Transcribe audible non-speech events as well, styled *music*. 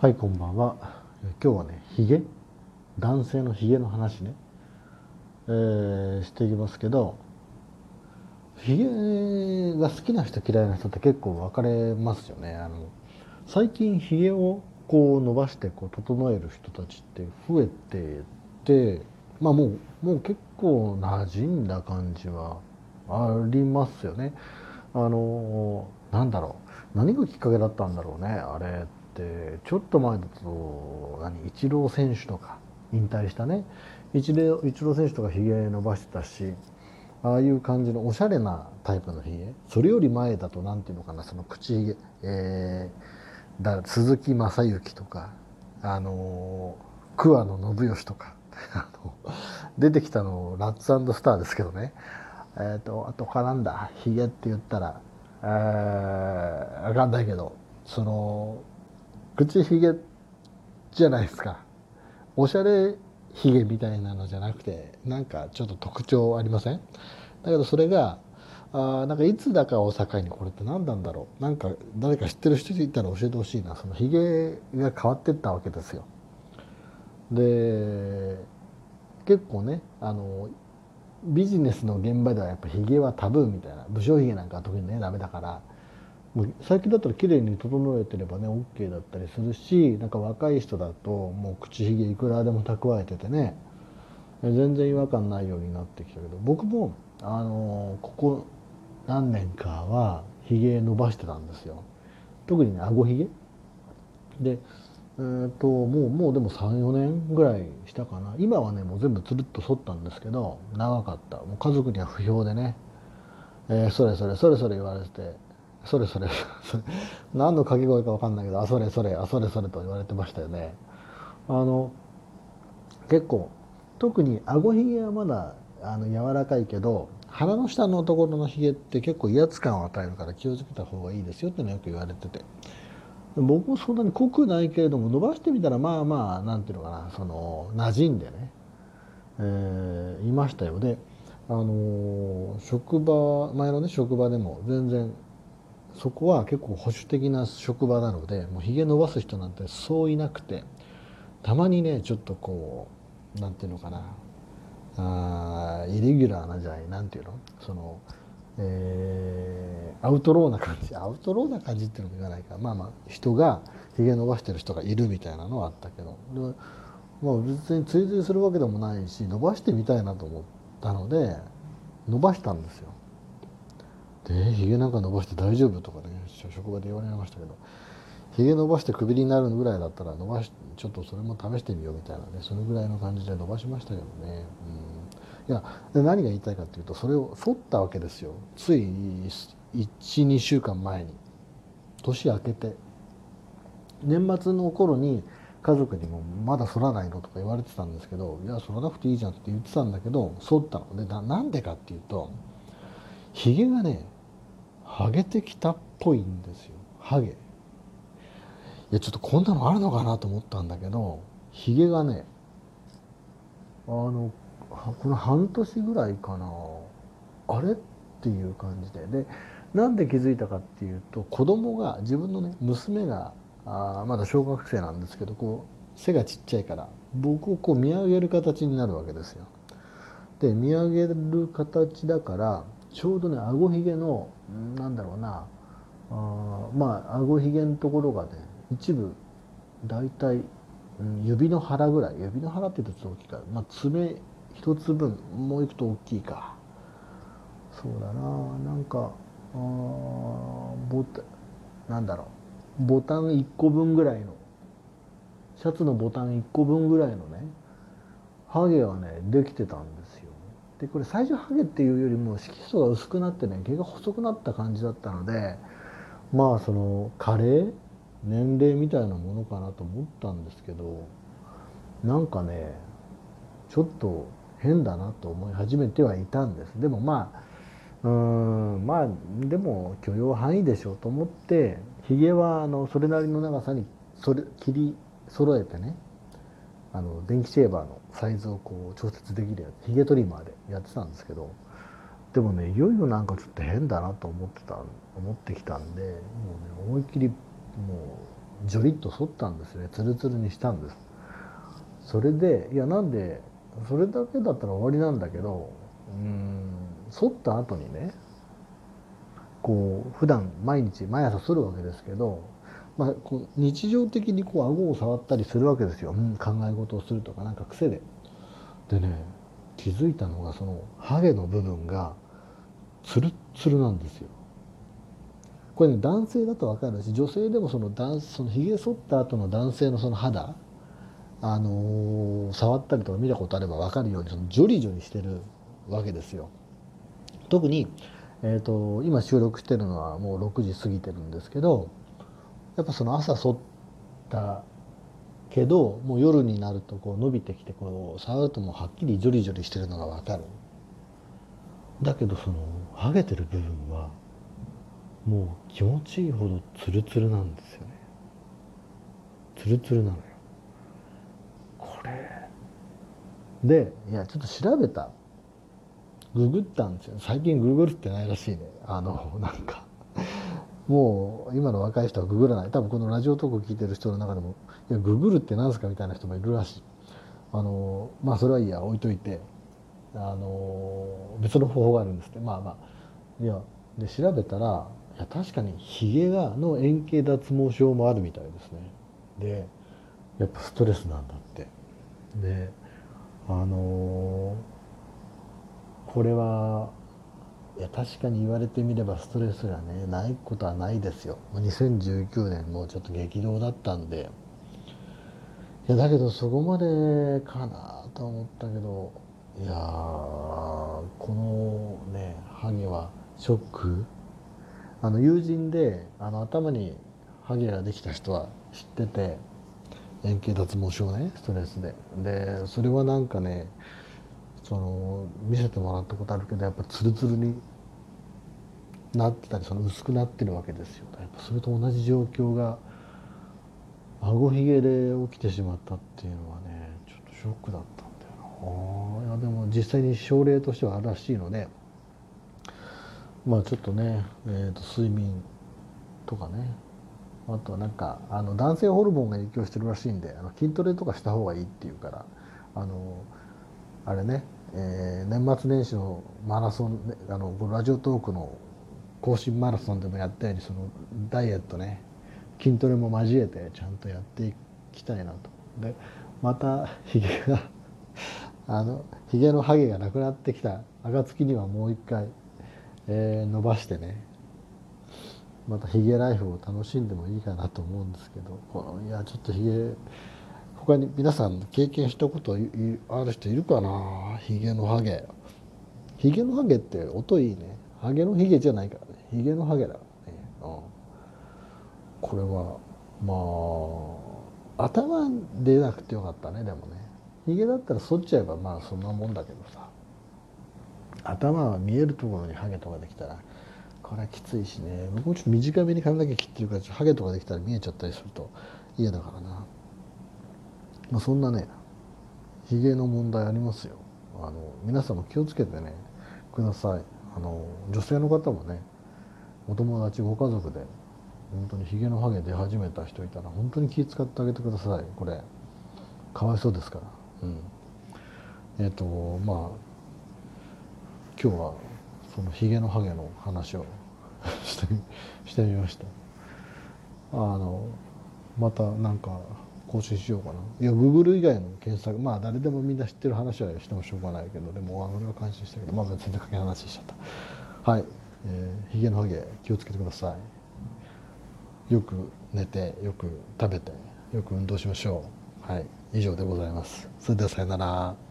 はいこんばんは。今日はねヒゲ男性のヒゲの話ね、えー、していきますけどヒゲが好きな人嫌いな人って結構分かれますよね。あの最近ヒゲをこう伸ばしてこう整える人たちって増えててまあもうもう結構馴染んだ感じはありますよね。あのなんだろう。何がきっかけだったんだろうねあれって。ちょっと前だと何イチロー選手とか引退したね。イチロー選手とかひげ伸ばしてたしああいう感じのおしゃれなタイプのひげそれより前だと何ていうのかなその口ひげ、えー、だ鈴木雅之とかあの桑野信義とか *laughs* 出てきたのラッツスターですけどね。えっ、ー、とあとかなんだひげって言ったらえー、分かんないけどその口ひげじゃないですか。おしゃれひげみたいなのじゃなくてなんかちょっと特徴ありません？だけどそれがあなんかいつだかを境にこれって何なんだろう？なんか誰か知ってる人いたら教えてほしいな。そのひげが変わってったわけですよ。で結構ねあのビジネスの現場ではやっぱひげはタブーみたいな。武将ひげなんかは特にねダメだから。最近だったら綺麗に整えてればね OK だったりするしなんか若い人だともう口ひげいくらでも蓄えててね全然違和感ないようになってきたけど僕もあのここ何年かはひげ伸ばしてたんですよ。特にね顎ひげ。でえーと、もうもうでも34年ぐらいしたかな。今はねもう全部つるっと剃ったんですけど長かった。もう家族には不評でね、えー、それそれそれそれ言われてて。それそれ。*laughs* 何の掛け声か分かんないけどあそれそれあそれそれと言われてましたよね。あの結構特に顎ひげはまだあの柔らかいけど鼻の下のところのひげって結構威圧感を与えるから気をつけた方がいいですよってのよく言われてて。僕もそんなに濃くないけれども伸ばしてみたらまあまあなんていうのかなその馴染んでね、えー、いましたよ。であの職場前のね職場でも全然そこは結構保守的な職場なのでもうひげ伸ばす人なんてそういなくてたまにねちょっとこうなんていうのかなあイレギュラーなじゃないなんていうの？その、えー、アウトローな感じ。アウトローな感じっていうのも言わないか。まあまあ人がひげ伸ばしてる人がいるみたいなのはあったけど。まあ別に追随するわけでもないし伸ばしてみたいなと思ったので伸ばしたんですよ。でひげなんか伸ばして大丈夫とかね職場で言われましたけどひげ伸ばしてクビになるぐらいだったら伸ばしちょっとそれも試してみようみたいなねそのぐらいの感じで伸ばしましたけどね、うん、いや何が言いたいかっていうとそれを剃ったわけですよ。つい12週間前に。年明けて。年末の頃に家族にも「まだ剃らないの?」とか言われてたんですけど「いや剃らなくていいじゃん」って言ってたんだけど剃ったの。でなんでかっていうとひげがねハゲてきたっぽいんですよ。ハゲ。いやちょっとこんなのあるのかなと思ったんだけどひげがねあのこの半年ぐらいかな。あれっていう感じで。でなんで気づいたかっていうと子供が自分のね娘があまだ小学生なんですけどこう背がちっちゃいから僕をこう見上げる形になるわけですよ。で見上げる形だからちょうどねあごひげのなんだろうなあまああごひげのところがね一部大体、指の腹ぐらい指の腹って言うとちょっと大きいかまあ爪一つ分もういくと大きいか。そうだななんかあボタなんだろうボタン1個分ぐらいのシャツのボタン1個分ぐらいのねハゲはねできてたんででこれ最初ハゲっていうよりも色素が薄くなってね毛が細くなった感じだったのでまあその加齢？年齢みたいなものかなと思ったんですけどなんかねちょっと変だなと思い始めてはいたんです。でもまあうんまあでも許容範囲でしょうと思ってひげはあのそれなりの長さにそれ切り揃えてねあの電気シェーバーのサイズをこう調節できるやつヒゲトリマーでやってたんですけどでもねいよいよなんかちょっと変だなと思ってた思ってきたんでもうね思いっきりもうジョリッと剃ったんですね。ツルツルにしたんです。それでいやなんでそれだけだったら終わりなんだけどうん剃った後にねこう普段毎日毎朝剃るわけですけど、まあ、こう日常的にこう顎を触ったりするわけですよ、うん、考え事をするとかなんか癖で。でね気づいたのがそのハゲの部分がツルッツルなんですよ。これね男性だと分かるし女性でもその男そのひげ剃った後の男性のその肌あのー、触ったりとか見たことあれば分かるようにそのジョリジョリしてるわけですよ。特にえーと、今収録してるのはもう6時過ぎてるんですけどやっぱその朝剃ったけどもう夜になるとこう伸びてきてこう触るともうはっきりジョリジョリしてるのが分かる。だけどそのハゲてる部分はもう気持ちいいほどツルツルなんですよね。ツルツルなのよ。これ。でいやちょっと調べた。ググったんですよ。最近ググるってないらしいね。あのなんか。もう今の若い人はググらない。多分このラジオトークを聞いてる人の中でもいやググるって何すかみたいな人もいるらしい。あのまあそれはいいや。置いといて。あの別の方法があるんですって。まあまあ。いやで調べたらいや確かにヒゲがの円形脱毛症もあるみたいですね。でやっぱストレスなんだって。であのこれはいや確かに言われてみればストレスがねないことはないですよ。2019年もちょっと激動だったんで。いやだけどそこまでかなと思ったけどいやこのねハゲはショック？あの友人であの頭にハゲができた人は知ってて円形脱毛症ねストレスで。でそれはなんかねその見せてもらったことあるけどやっぱツルツルになってたりその薄くなってるわけですよやっぱそれと同じ状況が顎ひげで起きてしまったっていうのはねちょっとショックだったんだよな。いやでも実際に症例としてはあるらしいのでまあちょっとね、えー、と睡眠とかね。あとはなんかあの男性ホルモンが影響してるらしいんであの筋トレとかした方がいいっていうからあのあれねえー、年末年始のマラソンあのラジオトークの更新マラソンでもやったようにそのダイエットね筋トレも交えてちゃんとやっていきたいなと。でまたひげが *laughs* あのひげのハゲがなくなってきた暁にはもう一回、えー、伸ばしてねまたひげライフを楽しんでもいいかなと思うんですけどこのいやちょっとひげ他に皆さん経験したことある人いるかな？ヒゲのハゲ。ヒゲのハゲって音いいね。ハゲのヒゲじゃないからね。ヒゲのハゲだからね、うん、これはまあ頭出なくてよかったねでもね。ヒゲだったら剃っちゃえばまあそんなもんだけどさ。頭は見えるところにハゲとかできたらこれはきついしね。僕もちょっと短めに髪の毛切ってるからハゲとかできたら見えちゃったりすると嫌だからな。まあ、そんなねひげの問題ありますよ。あの皆さんも気をつけてねください。あの女性の方もねお友達ご家族で本当にひげのハゲ出始めた人いたら本当に気遣ってあげてください。これかわいそうですから。うん。えっ、ー、とまあ今日はそのひげのハゲの話を *laughs* してしてみました。あのまたなんか更新しようかな。いや Google 以外の検索まあ誰でもみんな知ってる話はしてもしょうがないけどでも俺は感心したけどまあ全然かけ話しちゃった。はい。えー、ヒゲのハゲ気をつけてください。よく寝てよく食べてよく運動しましょう。はい。以上でございます。それではさよなら。